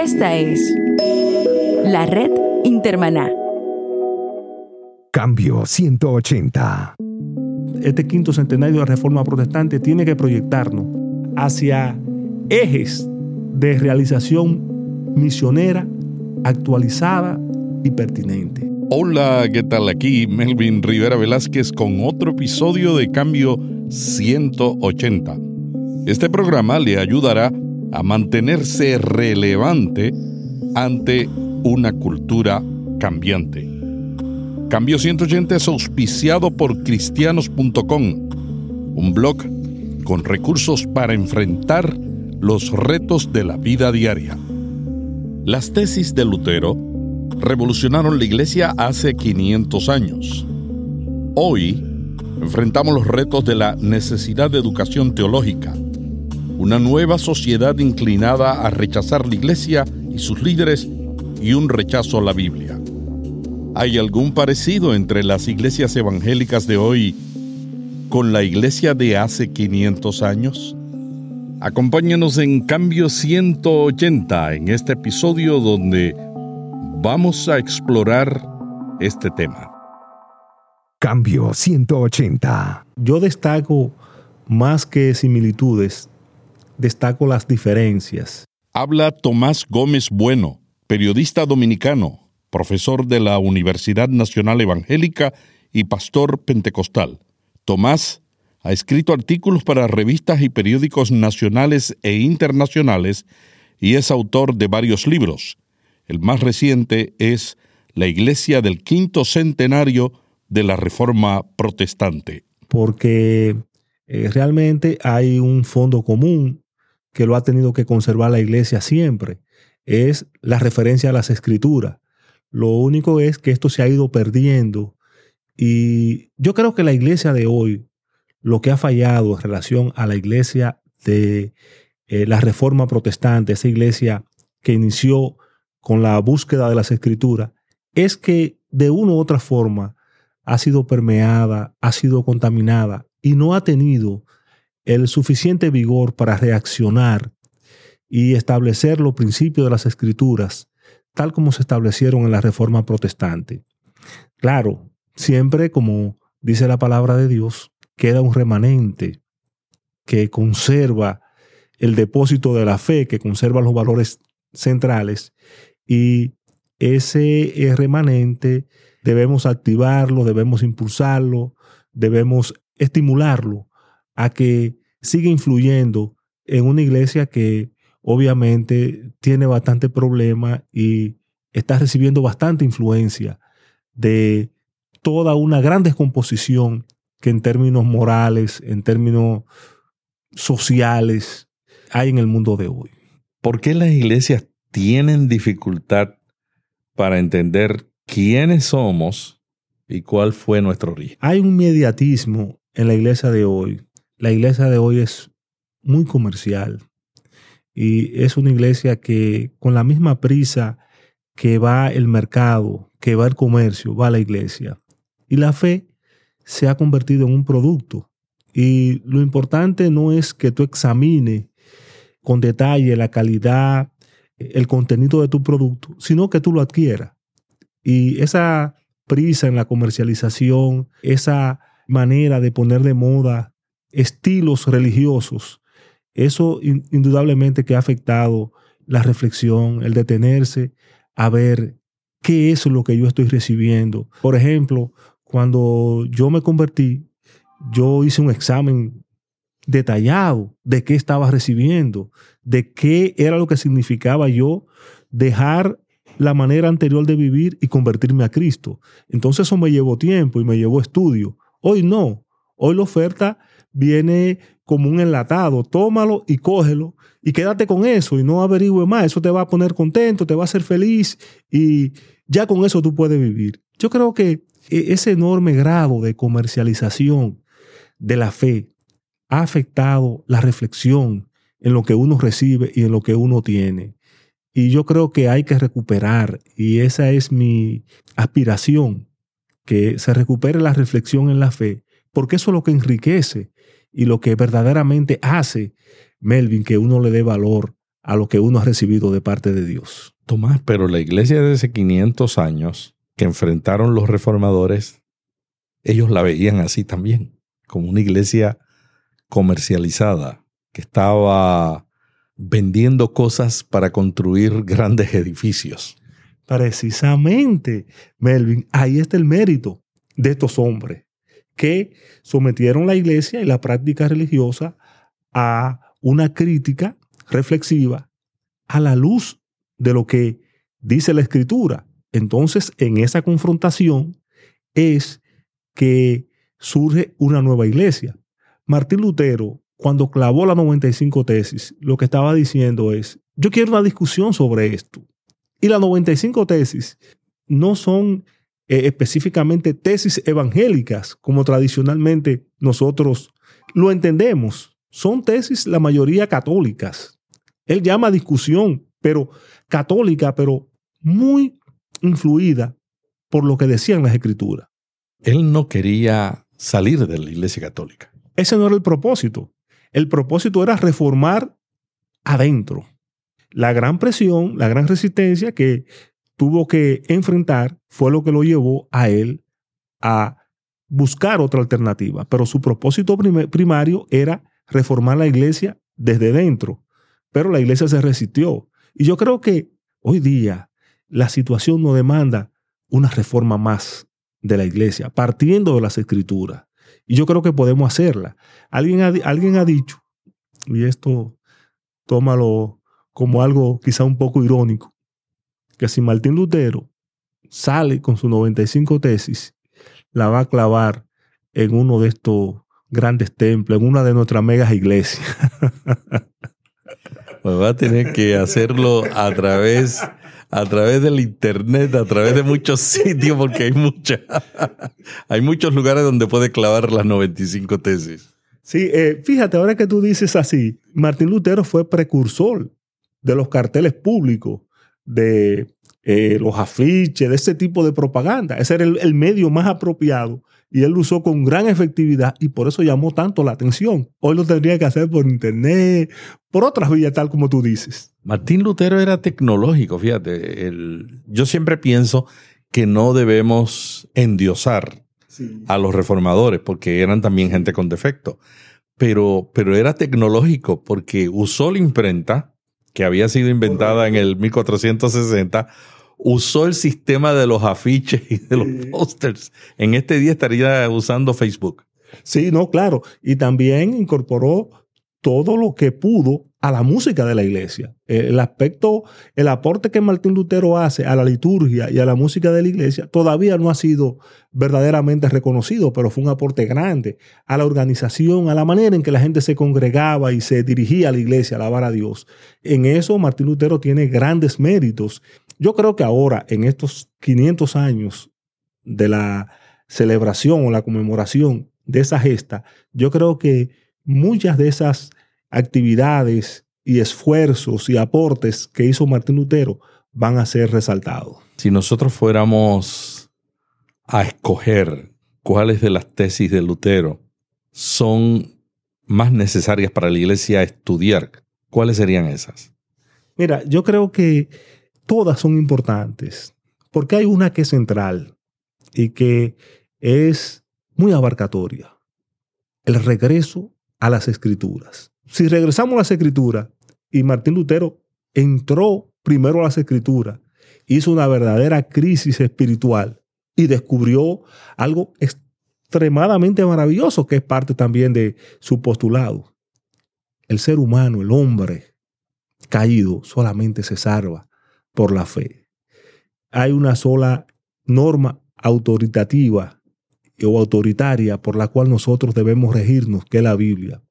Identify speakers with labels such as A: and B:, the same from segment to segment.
A: Esta es la red Intermaná.
B: Cambio 180.
C: Este quinto centenario de la Reforma Protestante tiene que proyectarnos hacia ejes de realización misionera actualizada y pertinente.
D: Hola, ¿qué tal? Aquí Melvin Rivera Velázquez con otro episodio de Cambio 180. Este programa le ayudará a mantenerse relevante ante una cultura cambiante. Cambio 180 es auspiciado por cristianos.com, un blog con recursos para enfrentar los retos de la vida diaria. Las tesis de Lutero revolucionaron la iglesia hace 500 años. Hoy enfrentamos los retos de la necesidad de educación teológica, una nueva sociedad inclinada a rechazar la iglesia y sus líderes y un rechazo a la Biblia. ¿Hay algún parecido entre las iglesias evangélicas de hoy con la iglesia de hace 500 años? Acompáñanos en Cambio 180 en este episodio donde vamos a explorar este tema.
B: Cambio 180.
C: Yo destaco más que similitudes, destaco las diferencias.
D: Habla Tomás Gómez Bueno, periodista dominicano, profesor de la Universidad Nacional Evangélica y pastor pentecostal. Tomás ha escrito artículos para revistas y periódicos nacionales e internacionales y es autor de varios libros. El más reciente es La Iglesia del Quinto Centenario de la Reforma Protestante.
C: Porque eh, realmente hay un fondo común que lo ha tenido que conservar la Iglesia siempre. Es la referencia a las escrituras. Lo único es que esto se ha ido perdiendo y yo creo que la iglesia de hoy, lo que ha fallado en relación a la iglesia de eh, la reforma protestante, esa iglesia que inició con la búsqueda de las escrituras, es que de una u otra forma ha sido permeada, ha sido contaminada y no ha tenido el suficiente vigor para reaccionar y establecer los principios de las escrituras tal como se establecieron en la reforma protestante. Claro, siempre como dice la palabra de Dios, queda un remanente que conserva el depósito de la fe, que conserva los valores centrales y ese remanente debemos activarlo, debemos impulsarlo, debemos estimularlo a que siga influyendo en una iglesia que obviamente tiene bastante problema y está recibiendo bastante influencia de toda una gran descomposición que en términos morales, en términos sociales, hay en el mundo de hoy.
D: ¿Por qué las iglesias tienen dificultad para entender quiénes somos y cuál fue nuestro origen?
C: Hay un mediatismo en la iglesia de hoy. La iglesia de hoy es muy comercial y es una iglesia que con la misma prisa que va el mercado, que va el comercio, va la iglesia. Y la fe se ha convertido en un producto. Y lo importante no es que tú examines con detalle la calidad, el contenido de tu producto, sino que tú lo adquieras. Y esa prisa en la comercialización, esa manera de poner de moda estilos religiosos, eso indudablemente que ha afectado la reflexión, el detenerse a ver qué es lo que yo estoy recibiendo. Por ejemplo, cuando yo me convertí, yo hice un examen detallado de qué estaba recibiendo, de qué era lo que significaba yo dejar la manera anterior de vivir y convertirme a Cristo. Entonces eso me llevó tiempo y me llevó estudio. Hoy no. Hoy la oferta viene como un enlatado. Tómalo y cógelo y quédate con eso y no averigüe más. Eso te va a poner contento, te va a hacer feliz y ya con eso tú puedes vivir. Yo creo que e, ese enorme grado de comercialización de la fe ha afectado la reflexión en lo que uno recibe y en lo que uno tiene. Y yo creo que hay que recuperar, y esa es mi aspiración, que se recupere la reflexión en la fe, porque eso es lo que enriquece y lo que verdaderamente hace, Melvin, que uno le dé valor a lo que uno ha recibido de parte de Dios.
D: Tomás, pero la iglesia de hace 500 años que enfrentaron los reformadores, ellos la veían así también, como una iglesia comercializada, que estaba vendiendo cosas para construir grandes edificios.
C: Precisamente, Melvin, ahí está el mérito de estos hombres que sometieron la iglesia y la práctica religiosa a una crítica reflexiva a la luz de lo que dice la escritura. Entonces, en esa confrontación es que surge una nueva iglesia. Martín Lutero, cuando clavó la 95 tesis, lo que estaba diciendo es, yo quiero una discusión sobre esto. Y las 95 tesis no son eh, específicamente tesis evangélicas, como tradicionalmente nosotros lo entendemos. Son tesis la mayoría católicas. Él llama discusión, pero católica, pero muy influida por lo que decían las escrituras.
D: Él no quería salir de la Iglesia Católica.
C: Ese no era el propósito. El propósito era reformar adentro. La gran presión, la gran resistencia que tuvo que enfrentar fue lo que lo llevó a él a buscar otra alternativa. Pero su propósito primario era reformar la iglesia desde dentro. Pero la iglesia se resistió. Y yo creo que hoy día la situación no demanda una reforma más de la iglesia, partiendo de las escrituras. Y yo creo que podemos hacerla. Alguien ha, alguien ha dicho, y esto tómalo como algo quizá un poco irónico, que si Martín Lutero sale con sus 95 tesis, la va a clavar en uno de estos grandes templos, en una de nuestras megas iglesias.
D: Pues va a tener que hacerlo a través a través del internet, a través de muchos sitios, porque hay mucha, hay muchos lugares donde puede clavar las 95 tesis.
C: Sí, eh, fíjate, ahora que tú dices así, Martín Lutero fue precursor de los carteles públicos, de eh, los afiches, de ese tipo de propaganda. Ese era el, el medio más apropiado y él lo usó con gran efectividad y por eso llamó tanto la atención. Hoy lo tendría que hacer por internet, por otras vías, tal como tú dices.
D: Martín Lutero era tecnológico, fíjate. yo siempre pienso que no debemos endiosar a los reformadores porque eran también gente con defecto. Pero, pero era tecnológico porque usó la imprenta que había sido inventada en el 1460 usó el sistema de los afiches y de los pósters. En este día estaría usando Facebook.
C: Sí, no, claro. Y también incorporó todo lo que pudo a la música de la iglesia. El aspecto, el aporte que Martín Lutero hace a la liturgia y a la música de la iglesia todavía no ha sido verdaderamente reconocido, pero fue un aporte grande a la organización, a la manera en que la gente se congregaba y se dirigía a la iglesia a alabar a Dios. En eso Martín Lutero tiene grandes méritos yo creo que ahora, en estos 500 años de la celebración o la conmemoración de esa gesta, yo creo que muchas de esas actividades y esfuerzos y aportes que hizo Martín Lutero van a ser resaltados.
D: Si nosotros fuéramos a escoger cuáles de las tesis de Lutero son más necesarias para la iglesia estudiar, ¿cuáles serían esas?
C: Mira, yo creo que todas son importantes, porque hay una que es central y que es muy abarcatoria, el regreso a las escrituras. Si regresamos a las escrituras y Martín Lutero entró primero a las escrituras, hizo una verdadera crisis espiritual y descubrió algo extremadamente maravilloso que es parte también de su postulado. El ser humano, el hombre caído, solamente se salva por la fe. Hay una sola norma autoritativa o autoritaria por la cual nosotros debemos regirnos, que es la Biblia.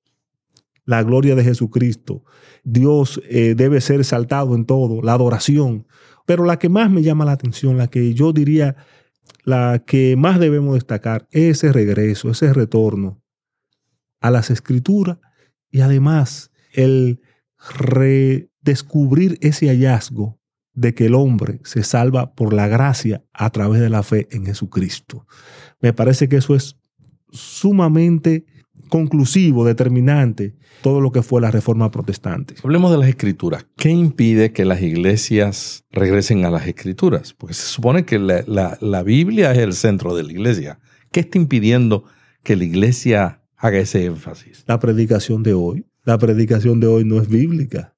C: La gloria de Jesucristo. Dios eh, debe ser exaltado en todo, la adoración. Pero la que más me llama la atención, la que yo diría, la que más debemos destacar, es ese regreso, ese retorno a las escrituras y además el redescubrir ese hallazgo de que el hombre se salva por la gracia a través de la fe en Jesucristo. Me parece que eso es sumamente conclusivo, determinante, todo lo que fue la reforma protestante.
D: Hablemos de las escrituras. ¿Qué impide que las iglesias regresen a las escrituras? Porque se supone que la, la, la Biblia es el centro de la iglesia. ¿Qué está impidiendo que la iglesia haga ese énfasis?
C: La predicación de hoy. La predicación de hoy no es bíblica.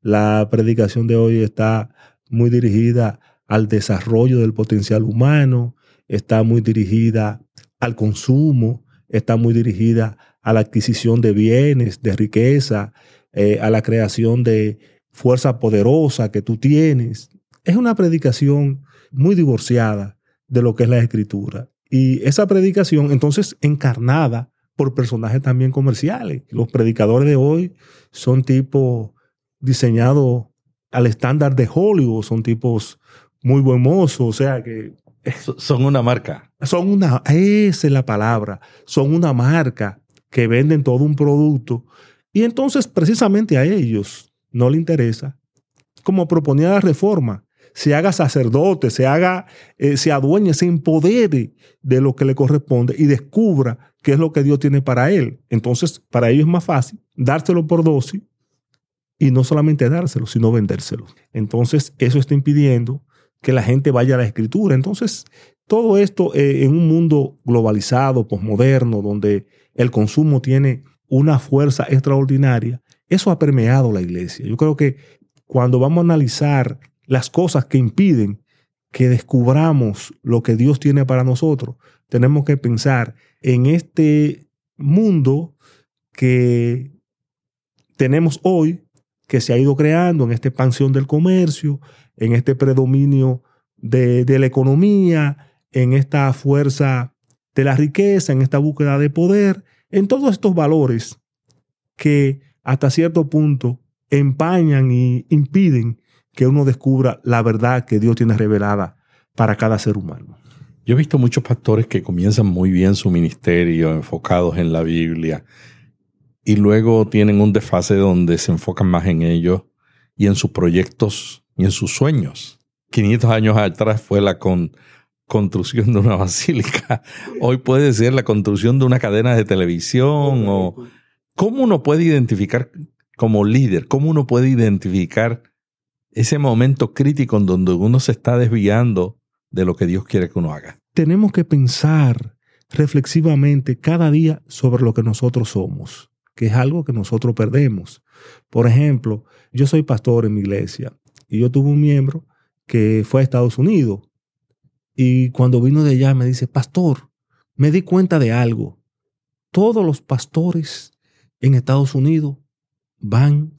C: La predicación de hoy está muy dirigida al desarrollo del potencial humano, está muy dirigida al consumo, está muy dirigida a la adquisición de bienes, de riqueza, eh, a la creación de fuerza poderosa que tú tienes. Es una predicación muy divorciada de lo que es la escritura. Y esa predicación entonces encarnada por personajes también comerciales. Los predicadores de hoy son tipos diseñados al estándar de Hollywood, son tipos muy buen o sea que...
D: Son una marca.
C: Son una, esa es la palabra, son una marca que venden todo un producto y entonces precisamente a ellos no le interesa, como proponía la reforma, se haga sacerdote, se haga, eh, se adueñe, se empodere de lo que le corresponde y descubra qué es lo que Dios tiene para él. Entonces, para ellos es más fácil dárselo por dosis y no solamente dárselo, sino vendérselo. Entonces, eso está impidiendo que la gente vaya a la escritura. Entonces, todo esto eh, en un mundo globalizado, posmoderno, donde el consumo tiene una fuerza extraordinaria, eso ha permeado la iglesia. Yo creo que cuando vamos a analizar las cosas que impiden que descubramos lo que Dios tiene para nosotros, tenemos que pensar en este mundo que tenemos hoy, que se ha ido creando en esta expansión del comercio, en este predominio de, la economía, en esta fuerza de la riqueza, en esta búsqueda de poder, en todos estos valores que hasta cierto punto empañan y impiden que uno descubra la verdad que Dios tiene revelada para cada ser humano.
D: Yo he visto muchos pastores que comienzan muy bien su ministerio, enfocados en la Biblia, y luego tienen un desfase donde se enfocan más en ellos y en sus proyectos y en sus sueños. 500 años atrás fue la construcción de una basílica. Hoy puede ser la construcción de una cadena de televisión o cómo uno puede identificar como líder, cómo uno puede identificar ese momento crítico en donde uno se está desviando de lo que Dios quiere que uno haga.
C: Tenemos que pensar reflexivamente cada día sobre lo que nosotros somos, que es algo que nosotros perdemos. Por ejemplo, yo soy pastor en mi iglesia y yo tuve un miembro que fue a Estados Unidos. Y cuando vino de allá me dice, pastor, me di cuenta de algo. Todos los pastores en Estados Unidos van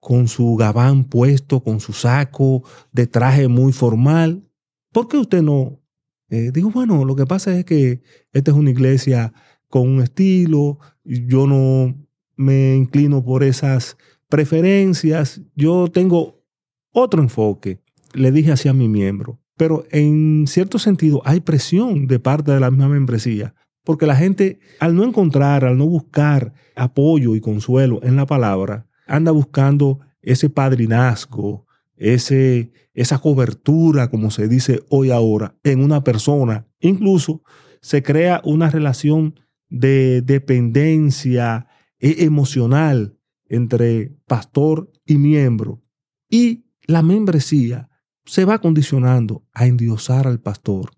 C: con su gabán puesto, con su saco de traje muy formal. ¿Por qué usted no? Eh, digo, bueno, lo que pasa es que esta es una iglesia con un estilo, yo no me inclino por esas preferencias, yo tengo otro enfoque, le dije así a mi miembro. Pero en cierto sentido hay presión de parte de la misma membresía, porque la gente al no encontrar, al no buscar apoyo y consuelo en la palabra, anda buscando ese padrinazgo, ese, esa cobertura, como se dice hoy ahora, en una persona. Incluso se crea una relación de dependencia e emocional entre pastor y miembro. Y la membresía se va condicionando a endiosar al pastor.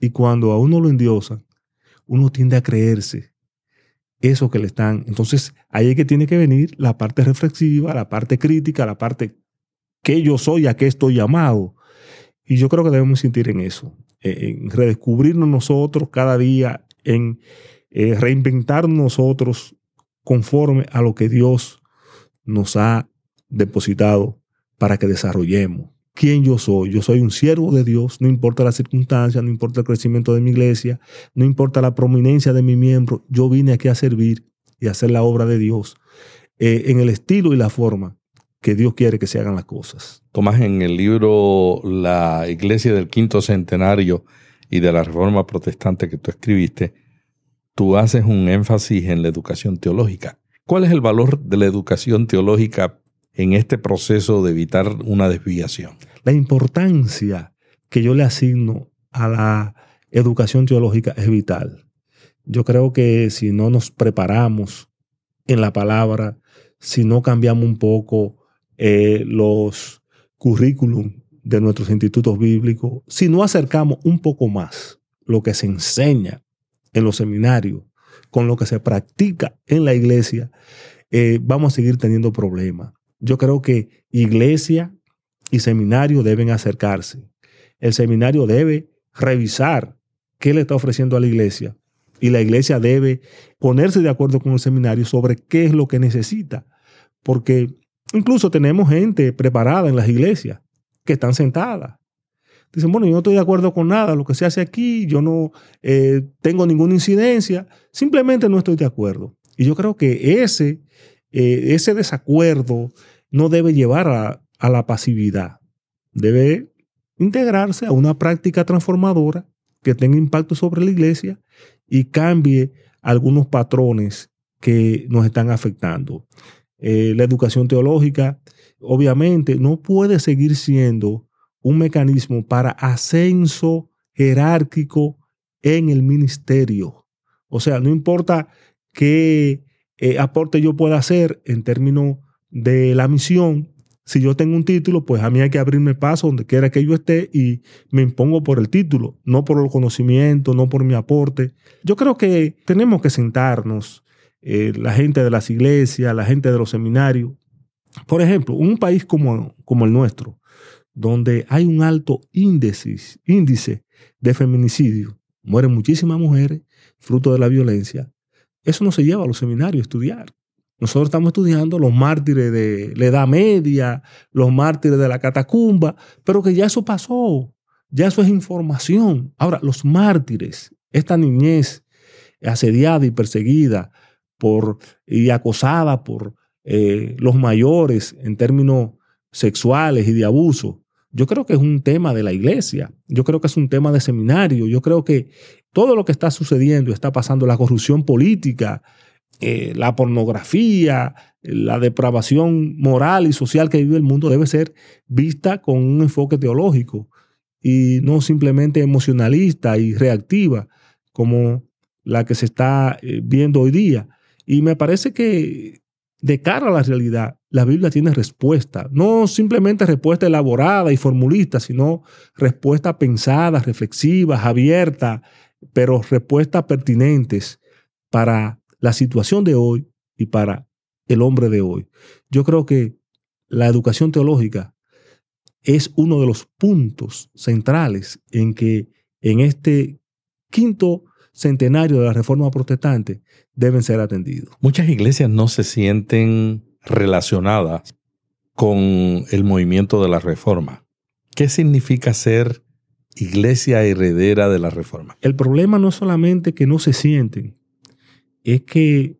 C: Y cuando a uno lo endiosan, uno tiende a creerse eso que le están. Entonces, ahí es que tiene que venir la parte reflexiva, la parte crítica, la parte que yo soy, a qué estoy llamado. Y yo creo que debemos sentir en eso, en redescubrirnos nosotros cada día, en eh, reinventar nosotros conforme a lo que Dios nos ha depositado para que desarrollemos quién yo soy. Yo soy un siervo de Dios, no importa las circunstancias, no importa el crecimiento de mi iglesia, no importa la prominencia de mi miembro, yo vine aquí a servir y a hacer la obra de Dios eh, en el estilo y la forma que Dios quiere que se hagan las cosas.
D: Tomás, en el libro La Iglesia del Quinto Centenario y de la Reforma Protestante que tú escribiste, tú haces un énfasis en la educación teológica. ¿Cuál es el valor de la educación teológica en este proceso de evitar una desviación?
C: La importancia que yo le asigno a la educación teológica es vital. Yo creo que si no nos preparamos en la palabra, si no cambiamos un poco eh, los currículum de nuestros institutos bíblicos, si no acercamos un poco más lo que se enseña en los seminarios con lo que se practica en la iglesia, eh, vamos a seguir teniendo problemas. Yo creo que iglesia y seminario deben acercarse. El seminario debe revisar qué le está ofreciendo a la iglesia y la iglesia debe ponerse de acuerdo con el seminario sobre qué es lo que necesita. Porque incluso tenemos gente preparada en las iglesias que están sentadas. Dicen, bueno, yo no estoy de acuerdo con nada, lo que se hace aquí, yo no eh, tengo ninguna incidencia, simplemente no estoy de acuerdo. Y yo creo que ese, eh, ese desacuerdo no debe llevar a, a la pasividad, debe integrarse a una práctica transformadora que tenga impacto sobre la iglesia y cambie algunos patrones que nos están afectando. Eh, la educación teológica, obviamente, no puede seguir siendo un mecanismo para ascenso jerárquico en el ministerio. O sea, no importa qué eh, aporte yo pueda hacer en términos de la misión, si yo tengo un título, pues a mí hay que abrirme paso donde quiera que yo esté y me impongo por el título, no por el conocimiento, no por mi aporte. Yo creo que tenemos que sentarnos, eh, la gente de las iglesias, la gente de los seminarios. Por ejemplo, un país como, como el nuestro, donde hay un alto índice, índice de feminicidio, mueren muchísimas mujeres fruto de la violencia, eso no se lleva a los seminarios a estudiar. Nosotros estamos estudiando los mártires de la Edad Media, los mártires de la catacumba, pero que ya eso pasó, ya eso es información. Ahora, los mártires, esta niñez asediada y perseguida por, y acosada por eh, los mayores en términos sexuales y de abuso, yo creo que es un tema de la iglesia, yo creo que es un tema de seminario, yo creo que todo lo que está sucediendo, está pasando, la corrupción política, eh, la pornografía, la depravación moral y social que vive el mundo debe ser vista con un enfoque teológico y no simplemente emocionalista y reactiva como la que se está eh, viendo hoy día. Y me parece que de cara a la realidad, la Biblia tiene respuesta, no simplemente respuesta elaborada y formulista, sino respuesta pensada, reflexivas, abierta, pero respuestas pertinentes para la situación de hoy y para el hombre de hoy. Yo creo que la educación teológica es uno de los puntos centrales en que en este quinto centenario de la Reforma Protestante deben ser atendidos.
D: Muchas iglesias no se sienten relacionadas con el movimiento de la Reforma. ¿Qué significa ser iglesia heredera de la Reforma?
C: El problema no es solamente que no se sienten, es que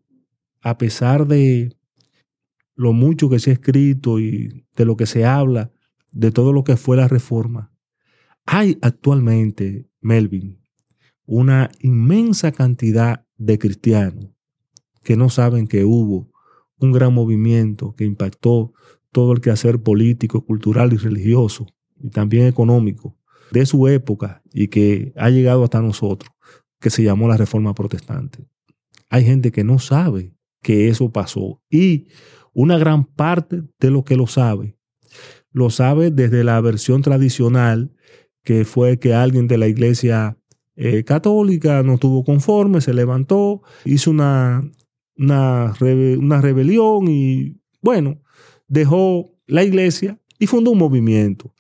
C: a pesar de lo mucho que se ha escrito y de lo que se habla, de todo lo que fue la reforma, hay actualmente, Melvin, una inmensa cantidad de cristianos que no saben que hubo un gran movimiento que impactó todo el quehacer político, cultural y religioso, y también económico, de su época y que ha llegado hasta nosotros, que se llamó la Reforma Protestante. Hay gente que no sabe que eso pasó y una gran parte de lo que lo sabe, lo sabe desde la versión tradicional, que fue que alguien de la iglesia eh, católica no estuvo conforme, se levantó, hizo una, una, una rebelión y, bueno, dejó la iglesia y fundó un movimiento,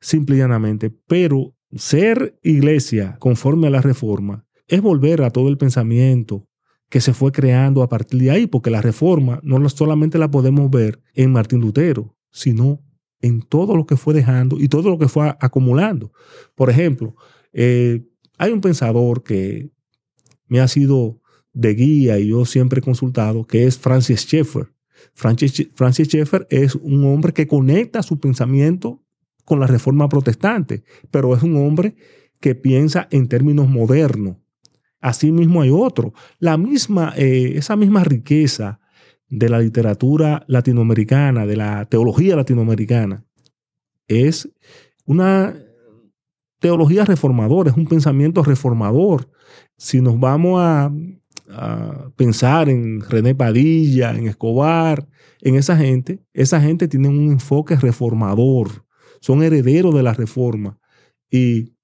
C: simple y llanamente. Pero ser iglesia conforme a la reforma es volver a todo el pensamiento que se fue creando a partir de ahí, porque la reforma no solamente la podemos ver en Martín Lutero, sino en todo lo que fue dejando y todo lo que fue acumulando. Por ejemplo, eh, hay un pensador que me ha sido de guía y yo siempre he consultado, que es Francis Schaeffer. Francis, Francis Schaeffer es un hombre que conecta su pensamiento con la reforma protestante, pero es un hombre que piensa en términos modernos, Asimismo hay otro. La misma, eh, esa misma riqueza de la literatura latinoamericana, de la teología latinoamericana, es una teología reformadora, es un pensamiento reformador, si nos vamos a, a pensar en René Padilla, en Escobar, en esa gente, esa gente tiene un enfoque reformador, son herederos de la reforma y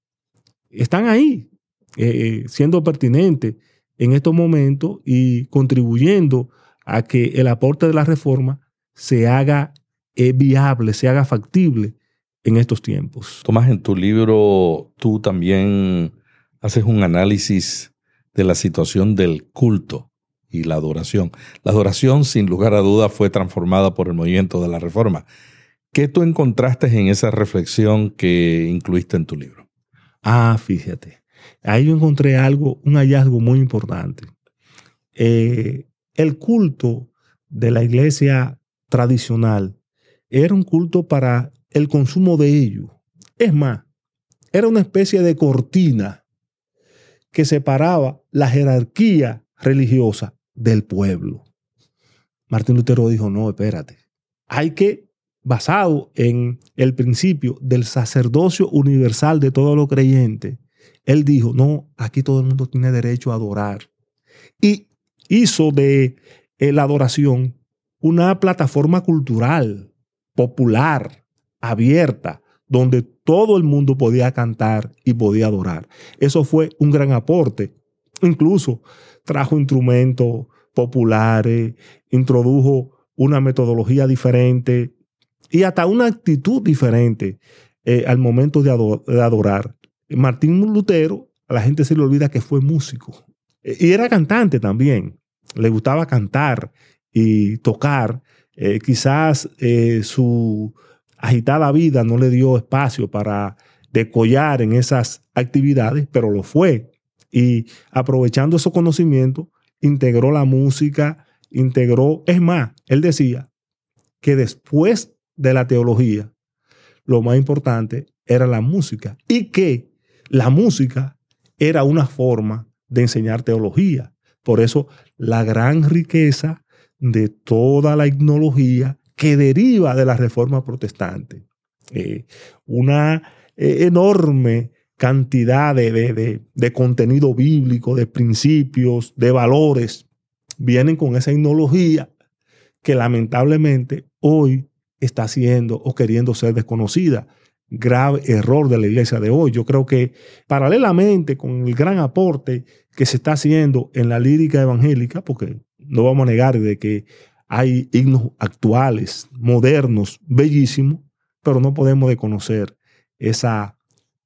C: están ahí, eh, siendo pertinentes en estos momentos y contribuyendo a que el aporte de la reforma se haga eh, viable, se haga factible en estos tiempos.
D: Tomás, en tu libro tú también haces un análisis de la situación del culto y la adoración. La adoración, sin lugar a duda, fue transformada por el movimiento de la reforma. ¿Qué tú encontraste en esa reflexión que incluiste en tu libro?
C: Ah, fíjate. Ahí yo encontré algo, un hallazgo muy importante. Eh, el culto de la iglesia tradicional era un culto para el consumo de ellos. Es más, era una especie de cortina que separaba la jerarquía religiosa del pueblo. Martín Lutero dijo, no, espérate, hay que, basado en el principio del sacerdocio universal de todos los creyentes, él dijo, no, aquí todo el mundo tiene derecho a adorar. Y hizo de eh, la adoración una plataforma cultural, popular, abierta, donde todo el mundo podía cantar y podía adorar. Eso fue un gran aporte. Incluso trajo instrumentos populares, introdujo una metodología diferente y hasta una actitud diferente eh, al momento de, adorar. Martín Lutero, a la gente se le olvida que fue músico eh, y era cantante también. Le gustaba cantar y tocar. Eh, quizás su agitada vida no le dio espacio para decollar en esas actividades, pero lo fue. Y aprovechando esos conocimientos, integró la música, integró, es más, él decía que después de la teología, lo más importante era la música y que la música era una forma de enseñar teología. Por eso la gran riqueza de toda la etnología que deriva de la reforma protestante. Eh, una eh, enorme cantidad de, de, contenido bíblico, de principios, de valores, vienen con esa etnología que lamentablemente hoy está siendo o queriendo ser desconocida. Grave error de la iglesia de hoy. Yo creo que paralelamente con el gran aporte que se está haciendo en la lírica evangélica, porque no vamos a negar de que hay himnos actuales, modernos, bellísimos, pero no podemos desconocer esa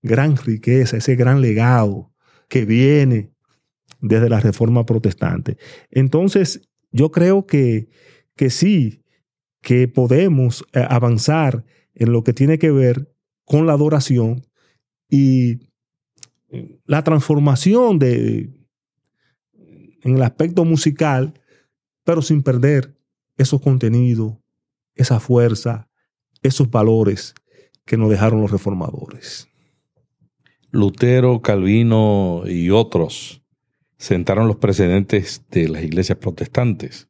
C: gran riqueza, ese gran legado que viene desde la reforma protestante. Entonces, yo creo que, que sí, que podemos eh, avanzar en lo que tiene que ver con la adoración y la transformación de, en el aspecto musical, pero sin perder esos contenidos, esa fuerza, esos valores que nos dejaron los reformadores.
D: Lutero, Calvino y otros sentaron los precedentes de las iglesias protestantes.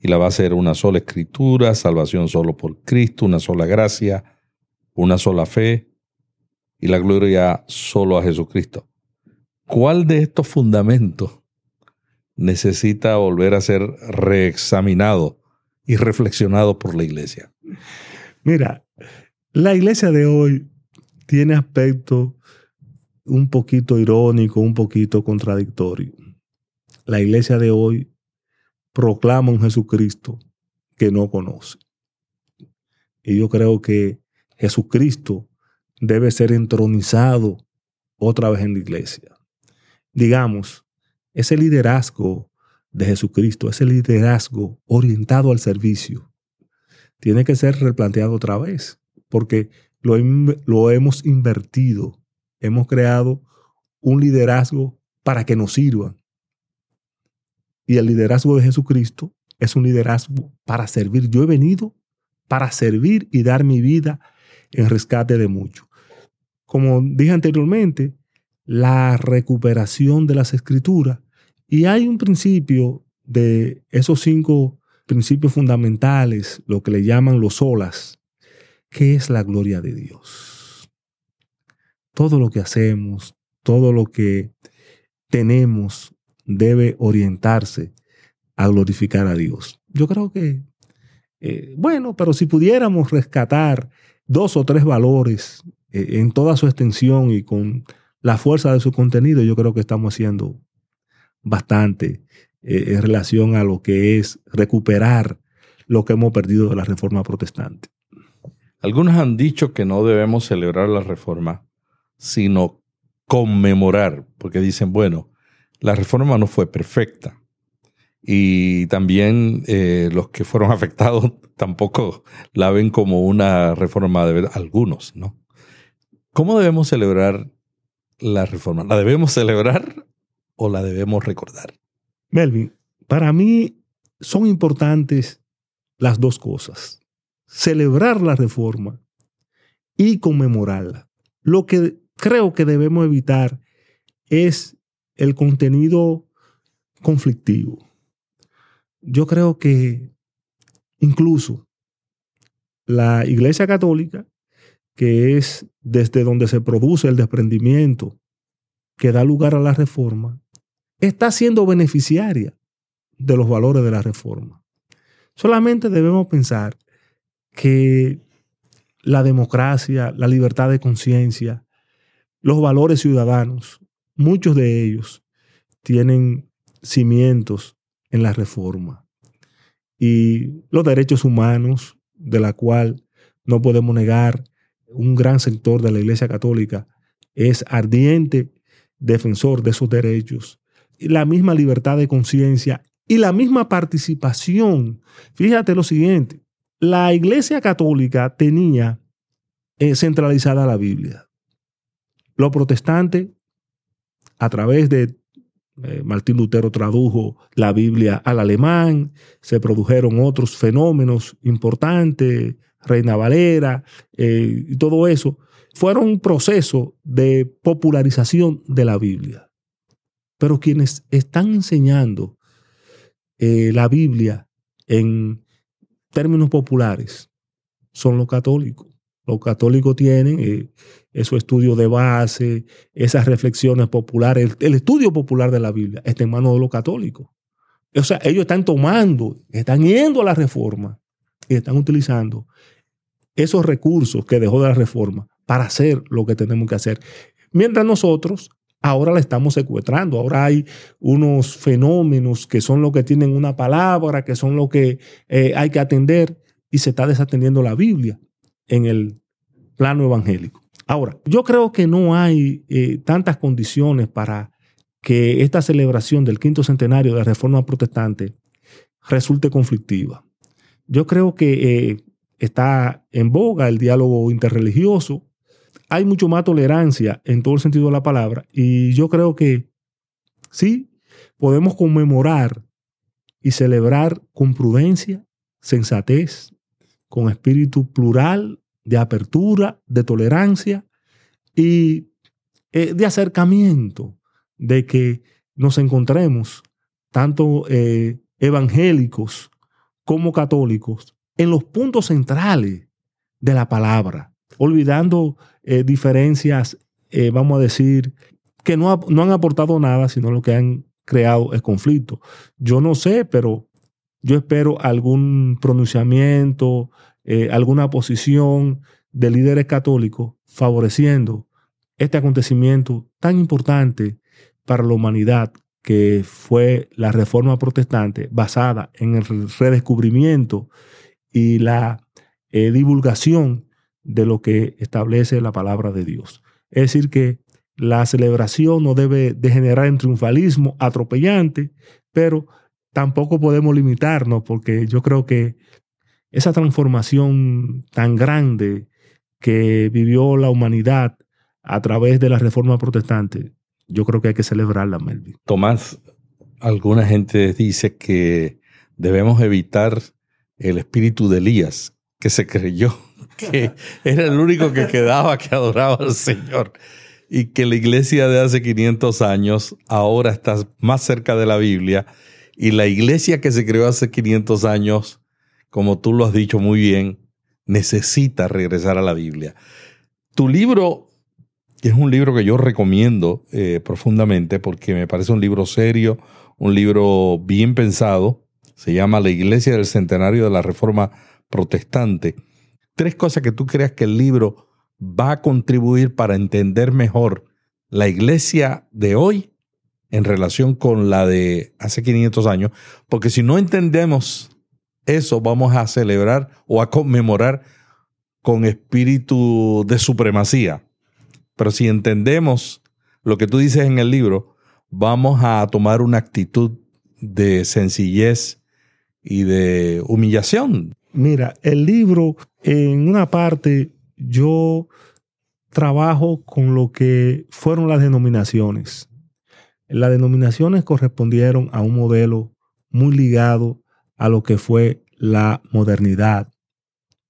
D: Y la base era una sola escritura, salvación solo por Cristo, una sola gracia, una sola fe y la gloria solo a Jesucristo. ¿Cuál de estos fundamentos necesita volver a ser reexaminado y reflexionado por la iglesia?
C: Mira, la iglesia de hoy tiene aspectos un poquito irónico, un poquito contradictorio. La iglesia de hoy proclama un Jesucristo que no conoce. Y yo creo que Jesucristo debe ser entronizado otra vez en la iglesia. Digamos, ese liderazgo de Jesucristo, ese liderazgo orientado al servicio, tiene que ser replanteado otra vez, porque lo, hemos invertido hemos creado un liderazgo para que nos sirvan. Y el liderazgo de Jesucristo es un liderazgo para servir. Yo he venido para servir y dar mi vida en rescate de muchos. Como dije anteriormente, la recuperación de las escrituras. Y hay un principio de esos cinco principios fundamentales, lo que le llaman los olas, que es la gloria de Dios todo lo que hacemos, todo lo que tenemos debe orientarse a glorificar a Dios. Yo creo que, eh, bueno, pero si pudiéramos rescatar dos o tres valores eh, en toda su extensión y con la fuerza de su contenido, yo creo que estamos haciendo bastante eh, en relación a lo que es recuperar lo que hemos perdido de la reforma protestante.
D: Algunos han dicho que no debemos celebrar la reforma, sino conmemorar, porque dicen, bueno, la reforma no fue perfecta. Y también eh, los que fueron afectados tampoco la ven como una reforma de algunos, ¿no? ¿Cómo debemos celebrar la reforma? ¿La debemos celebrar o la debemos recordar?
C: Melvin, para mí son importantes las dos cosas. Celebrar la reforma y conmemorarla. Lo que creo que debemos evitar es el contenido conflictivo. Yo creo que incluso la Iglesia Católica, que es desde donde se produce el desprendimiento que da lugar a la reforma, está siendo beneficiaria de los valores de la reforma. Solamente debemos pensar que la democracia, la libertad de conciencia, los valores ciudadanos, muchos de ellos tienen cimientos en la reforma. Y los derechos humanos, de la cual no podemos negar, un gran sector de la Iglesia Católica es ardiente defensor de esos derechos la misma libertad de conciencia y la misma participación. Fíjate lo siguiente, la Iglesia Católica tenía eh, centralizada la Biblia. Los protestantes, a través de eh, Martín Lutero tradujo la Biblia al alemán, se produjeron otros fenómenos importantes, Reina Valera eh, y todo eso, fueron un proceso de popularización de la Biblia. Pero quienes están enseñando eh, la Biblia en términos populares son los católicos. Los católicos tienen eh, esos estudios de base, esas reflexiones populares. El, estudio popular de la Biblia está en manos de los católicos. O sea, ellos están tomando, están yendo a la reforma y están utilizando esos recursos que dejó de la reforma para hacer lo que tenemos que hacer. Mientras nosotros ahora la estamos secuestrando. Ahora hay unos fenómenos que son los que tienen una palabra, que son los que eh, hay que atender y se está desatendiendo la Biblia en el plano evangélico. Ahora, yo creo que no hay eh, tantas condiciones para que esta celebración del quinto centenario de la Reforma Protestante resulte conflictiva. Yo creo que eh, está en boga el diálogo interreligioso, hay mucho más tolerancia en todo el sentido de la palabra. Y yo creo que sí, podemos conmemorar y celebrar con prudencia, sensatez, con espíritu plural, de apertura, de tolerancia y eh, de acercamiento, de que nos encontremos tanto eh, evangélicos como católicos en los puntos centrales de la palabra, olvidando eh, diferencias, vamos a decir, que no, no han aportado nada, sino lo que han creado es conflicto. Yo no sé, pero yo espero algún pronunciamiento, eh, alguna posición de líderes católicos favoreciendo este acontecimiento tan importante para la humanidad que fue la reforma protestante basada en el redescubrimiento y la divulgación de lo que establece la palabra de Dios. Es decir, que la celebración no debe degenerar en triunfalismo atropellante, pero tampoco podemos limitarnos porque yo creo que esa transformación tan grande que vivió la humanidad a través de la reforma protestante, yo creo que hay que celebrarla, Melvin.
D: Tomás, alguna gente dice que debemos evitar el espíritu de Elías, que se creyó que era el único que quedaba que adoraba al Señor. Y que la iglesia de hace 500 años ahora está más cerca de la Biblia. Y la iglesia que se creó hace 500 años, como tú lo has dicho muy bien, necesita regresar a la Biblia. Tu libro es un libro que yo recomiendo eh, profundamente porque me parece un libro serio, un libro bien pensado. Se llama La Iglesia del Centenario de la Reforma Protestante. Tres cosas que tú creas que el libro va a contribuir para entender mejor la iglesia de hoy en relación con la de hace 500 años, porque si no entendemos eso, vamos a celebrar o a conmemorar con espíritu de supremacía. Pero si entendemos lo que tú dices en el libro, vamos a tomar una actitud de sencillez y de humillación.
C: Mira, el libro, en una parte, yo trabajo con lo que fueron las denominaciones. Las denominaciones correspondieron a un modelo muy ligado a lo que fue la modernidad,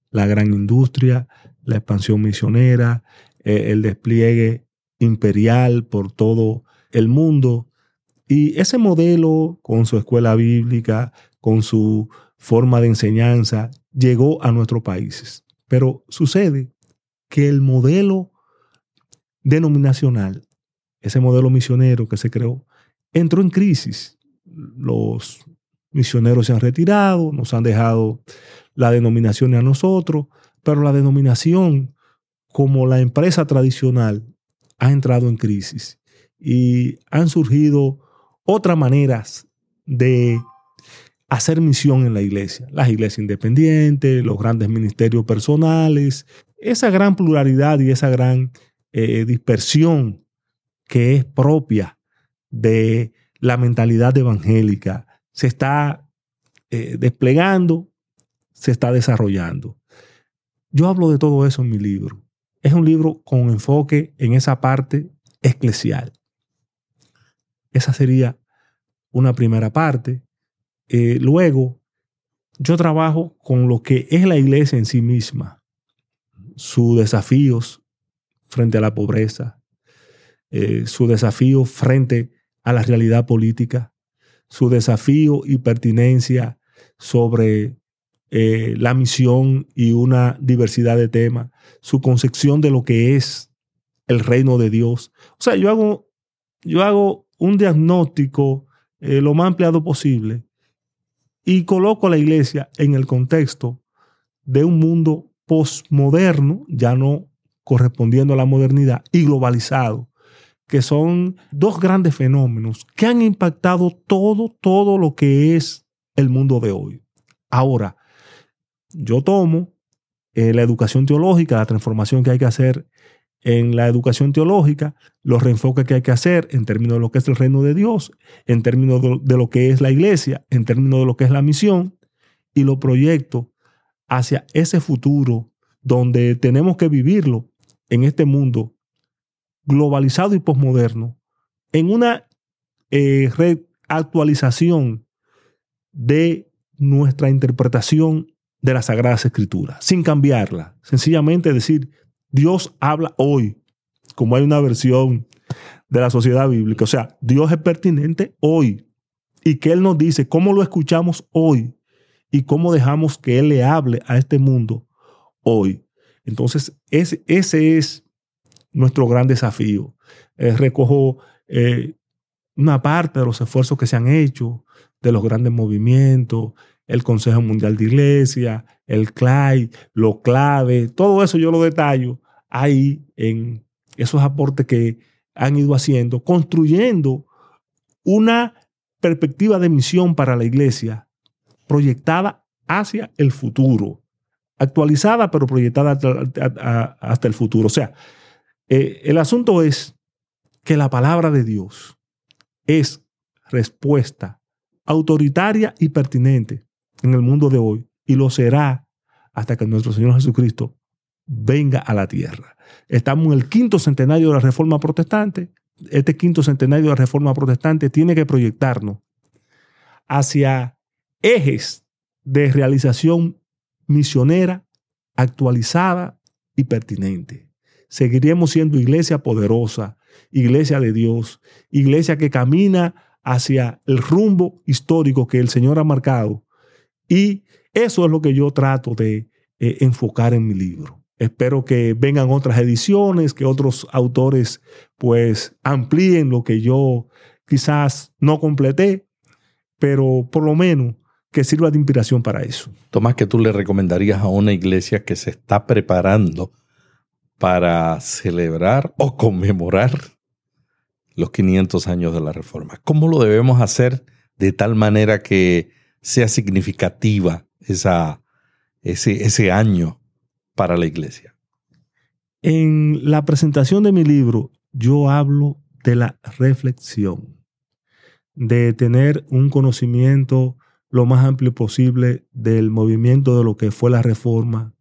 C: la gran industria, la expansión misionera, eh, el despliegue imperial por todo el mundo. Y ese modelo, con su escuela bíblica, con su forma de enseñanza, llegó a nuestros países. Pero sucede que el modelo denominacional, ese modelo misionero que se creó, entró en crisis. Los misioneros se han retirado, nos han dejado la denominación a nosotros, pero la denominación como la empresa tradicional ha entrado en crisis y han surgido otras maneras de hacer misión en la iglesia. Las iglesias independientes, los grandes ministerios personales, esa gran pluralidad y esa gran eh, dispersión que es propia de la mentalidad evangélica se está eh, desplegando, se está desarrollando. Yo hablo de todo eso en mi libro. Es un libro con enfoque en esa parte eclesial. Esa sería una primera parte. Eh, luego, yo trabajo con lo que es la iglesia en sí misma, sus desafíos, frente a la pobreza, eh, su desafío frente a la realidad política, su desafío y pertinencia sobre eh, la misión y una diversidad de temas, su concepción de lo que es el reino de Dios. O sea, yo hago, yo hago un diagnóstico eh, lo más ampliado posible y coloco a la iglesia en el contexto de un mundo postmoderno, ya no correspondiendo a la modernidad y globalizado, que son dos grandes fenómenos que han impactado todo, todo lo que es el mundo de hoy. Ahora, yo tomo eh, la educación teológica, la transformación que hay que hacer en la educación teológica, los reenfoques que hay que hacer en términos de lo que es el reino de Dios, en términos de lo que es la iglesia, en términos de lo que es la misión, y lo proyecto hacia ese futuro donde tenemos que vivirlo en este mundo globalizado y posmoderno, en una eh, actualización de nuestra interpretación de las Sagradas Escrituras, sin cambiarla. Sencillamente decir, Dios habla hoy, como hay una versión de la sociedad bíblica. O sea, Dios es pertinente hoy. Y que Él nos dice cómo lo escuchamos hoy y cómo dejamos que Él le hable a este mundo hoy. Entonces, ese, ese es nuestro gran desafío. Eh, recojo eh, una parte de los esfuerzos que se han hecho, de los grandes movimientos, el Consejo Mundial de Iglesia, el CLAI, lo clave, todo eso yo lo detallo ahí en esos aportes que han ido haciendo, construyendo una perspectiva de misión para la iglesia proyectada hacia el futuro actualizada, pero proyectada hasta, el futuro. O sea, eh, el asunto es que la palabra de Dios es respuesta autoritaria y pertinente en el mundo de hoy y lo será hasta que nuestro Señor Jesucristo venga a la tierra. Estamos en el quinto centenario de la Reforma Protestante. Este quinto centenario de la Reforma Protestante tiene que proyectarnos hacia ejes de realización misionera, actualizada y pertinente. Seguiremos siendo iglesia poderosa, iglesia de Dios, iglesia que camina hacia el rumbo histórico que el Señor ha marcado. Y eso es lo que yo trato de eh, enfocar en mi libro. Espero que vengan otras ediciones, que otros autores pues amplíen lo que yo quizás no completé, pero por lo menos que sirva de inspiración para eso.
D: Tomás, que tú le recomendarías a una iglesia que se está preparando para celebrar o conmemorar los 500 años de la Reforma? ¿Cómo lo debemos hacer de tal manera que sea significativa esa, ese, ese año para la iglesia?
C: En la presentación de mi libro, yo hablo de la reflexión, de tener un conocimiento lo más amplio posible del movimiento de lo que fue la reforma,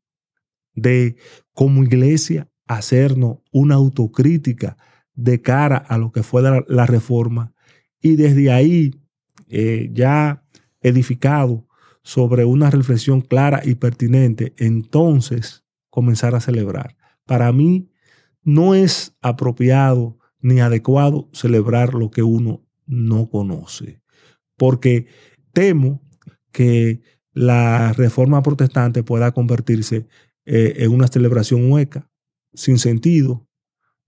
C: de como iglesia hacernos una autocrítica de cara a lo que fue la, reforma y desde ahí eh, ya edificado sobre una reflexión clara y pertinente, entonces comenzar a celebrar. Para mí no es apropiado ni adecuado celebrar lo que uno no conoce, porque temo que la reforma protestante pueda convertirse eh, en una celebración hueca, sin sentido,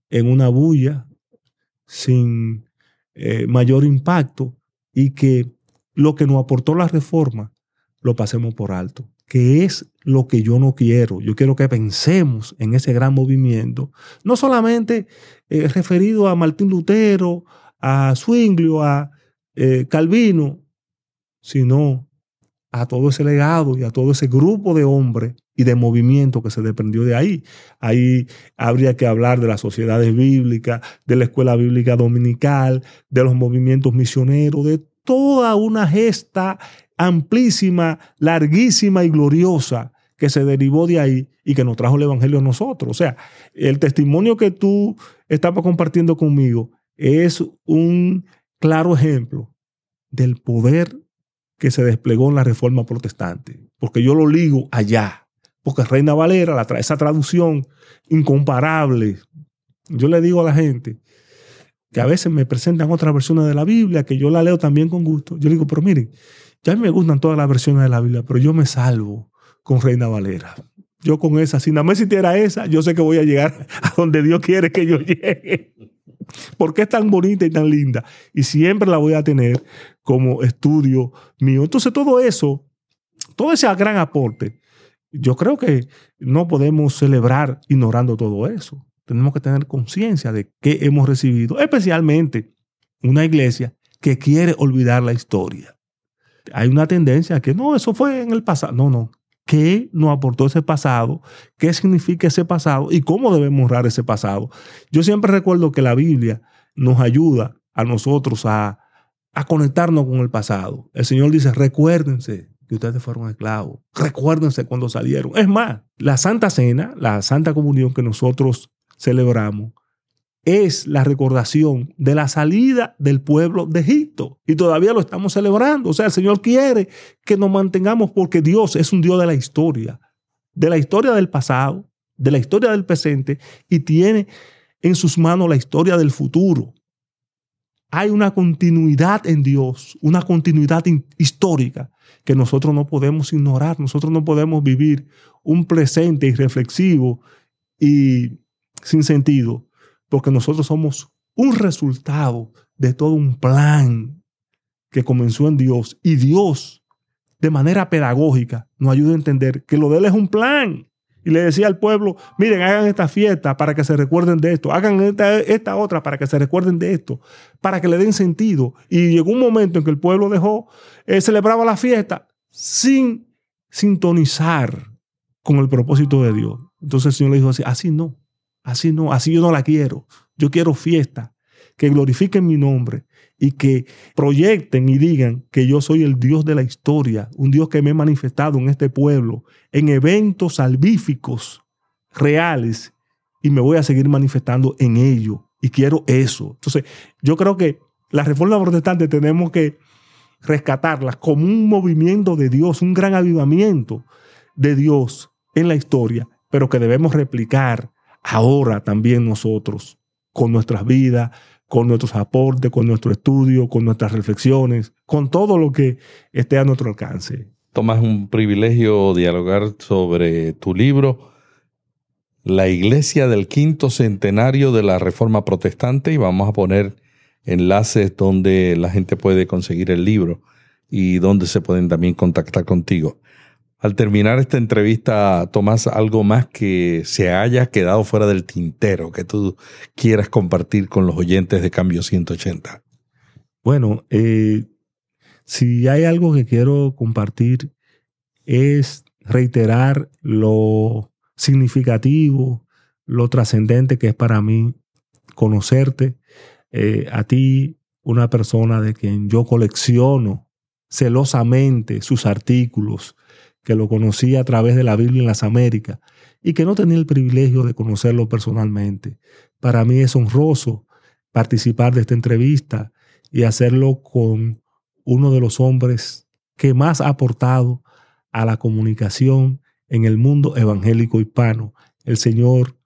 C: en una bulla, sin eh, mayor impacto, y que lo que nos aportó la reforma lo pasemos por alto, que es lo que yo no quiero. Yo quiero que pensemos en ese gran movimiento, no solamente eh, referido a Martín Lutero, a Zwinglio, a eh, Calvino, sino a todo ese legado y a todo ese grupo de hombres y de movimiento que se desprendió de ahí. Ahí habría que hablar de las sociedades bíblicas, de la escuela bíblica dominical, de los movimientos misioneros, de toda una gesta amplísima, larguísima y gloriosa que se derivó de ahí y que nos trajo el Evangelio a nosotros. O sea, el testimonio que tú estabas compartiendo conmigo es un claro ejemplo del poder que se desplegó en la reforma protestante, porque yo lo ligo allá, porque Reina Valera, la, esa traducción incomparable, yo le digo a la gente, que a veces me presentan otras versiones de la Biblia, que yo la leo también con gusto. Yo digo, pero miren, ya me gustan todas las versiones de la Biblia, pero yo me salvo con Reina Valera. Yo con esa, si nada más existiera esa, yo sé que voy a llegar a donde Dios quiere que yo llegue. Porque es tan bonita y tan linda. Y siempre la voy a tener como estudio mío. Entonces todo eso, todo ese gran aporte, yo creo que no podemos celebrar ignorando todo eso tenemos que tener conciencia de qué hemos recibido, especialmente una iglesia que quiere olvidar la historia. Hay una tendencia a que no, eso fue en el pasado. No, no. ¿Qué nos aportó ese pasado? ¿Qué significa ese pasado? ¿Y cómo debemos honrar ese pasado? Yo siempre recuerdo que la Biblia nos ayuda a nosotros a, a conectarnos con el pasado. El Señor dice, recuérdense que ustedes fueron esclavos. Recuérdense cuando salieron. Es más, la Santa Cena, la Santa Comunión que nosotros celebramos es la recordación de la salida del pueblo de Egipto. Y todavía lo estamos celebrando. O sea, el Señor quiere que nos mantengamos porque Dios es un Dios de la historia, de la historia del pasado, de la historia del presente y tiene en sus manos la historia del futuro. Hay una continuidad en Dios, una continuidad histórica que nosotros no podemos ignorar. Nosotros no podemos vivir un presente irreflexivo y sin sentido, porque nosotros somos un resultado de todo un plan que comenzó en Dios y Dios de manera pedagógica nos ayuda a entender que lo de Él es un plan. Y le decía al pueblo, miren, hagan esta fiesta para que se recuerden de esto, hagan esta, otra para que se recuerden de esto, para que le den sentido. Y llegó un momento en que el pueblo dejó, eh, celebraba la fiesta sin sintonizar con el propósito de Dios. Entonces el Señor le dijo así, así no. Así no, así yo no la quiero. Yo quiero fiesta, que glorifiquen mi nombre y que proyecten y digan que yo soy el Dios de la historia, un Dios que me he manifestado en este pueblo, en eventos salvíficos reales y me voy a seguir manifestando en ello. Y quiero eso. Entonces, yo creo que la reforma protestante tenemos que rescatarla como un movimiento de Dios, un gran avivamiento de Dios en la historia, pero que debemos replicar ahora también nosotros, con nuestras vidas, con nuestros aportes, con nuestro estudio, con nuestras reflexiones, con todo lo que esté a nuestro alcance.
D: Tomás, un privilegio dialogar sobre tu libro. la iglesia del quinto centenario de la Reforma Protestante y vamos a poner enlaces donde la gente puede conseguir el libro y donde se pueden también contactar contigo. Al terminar esta entrevista, Tomás, algo más que se haya quedado fuera del tintero, que tú quieras compartir con los oyentes de Cambio 180.
C: Bueno, eh, si hay algo que quiero compartir es reiterar lo significativo, lo trascendente que es para mí conocerte, eh, a ti, una persona de quien yo colecciono celosamente sus artículos, que lo conocí a través de la Biblia en las Américas y que no tenía el privilegio de conocerlo personalmente. Para mí es honroso participar de esta entrevista y hacerlo con uno de los hombres que más ha aportado a la comunicación en el mundo evangélico hispano, el señor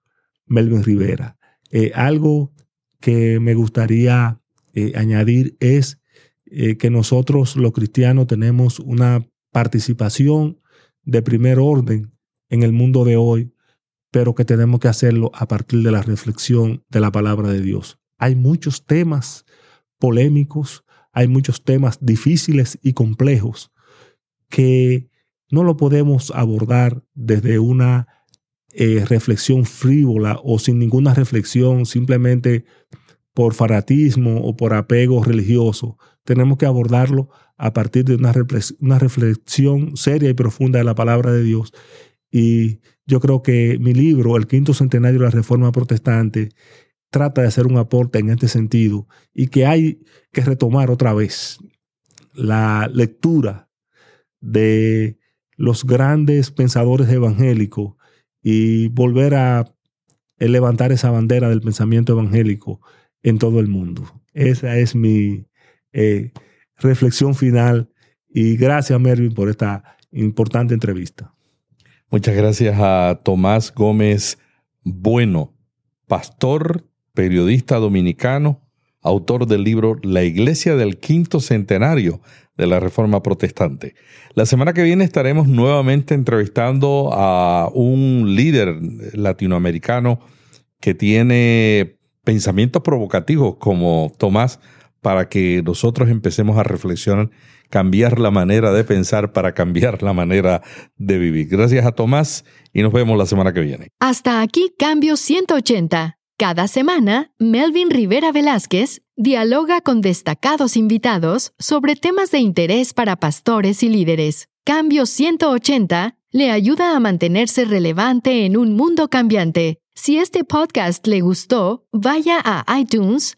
C: Melvin Rivera. Eh, algo que me gustaría eh, añadir es eh, que nosotros los cristianos tenemos una participación de primer orden en el mundo de hoy, pero que tenemos que hacerlo a partir de la reflexión de la palabra de Dios. Hay muchos temas polémicos, hay muchos temas difíciles y complejos que no lo podemos abordar desde una eh, reflexión frívola o sin ninguna reflexión, simplemente por fanatismo o por apego religioso. Tenemos que abordarlo a partir de una, una reflexión seria y profunda de la palabra de Dios. Y yo creo que mi libro, El Quinto Centenario de la Reforma Protestante, trata de hacer un aporte en este sentido y que hay que retomar otra vez la lectura de los grandes pensadores evangélicos y volver a levantar esa bandera del pensamiento evangélico en todo el mundo. Esa es mi eh, reflexión final y gracias Mervin por esta importante entrevista.
D: Muchas gracias a Tomás Gómez Bueno, pastor, periodista dominicano, autor del libro La Iglesia del Quinto Centenario de la Reforma Protestante. La semana que viene estaremos nuevamente entrevistando a un líder latinoamericano que tiene pensamientos provocativos como Tomás para que nosotros empecemos a reflexionar, cambiar la manera de pensar para cambiar la manera de vivir. Gracias a Tomás y nos vemos la semana que viene.
A: Hasta aquí Cambio 180. Cada semana, Melvin Rivera Velázquez dialoga con destacados invitados sobre temas de interés para pastores y líderes. Cambio 180 le ayuda a mantenerse relevante en un mundo cambiante. Si este podcast le gustó, vaya a iTunes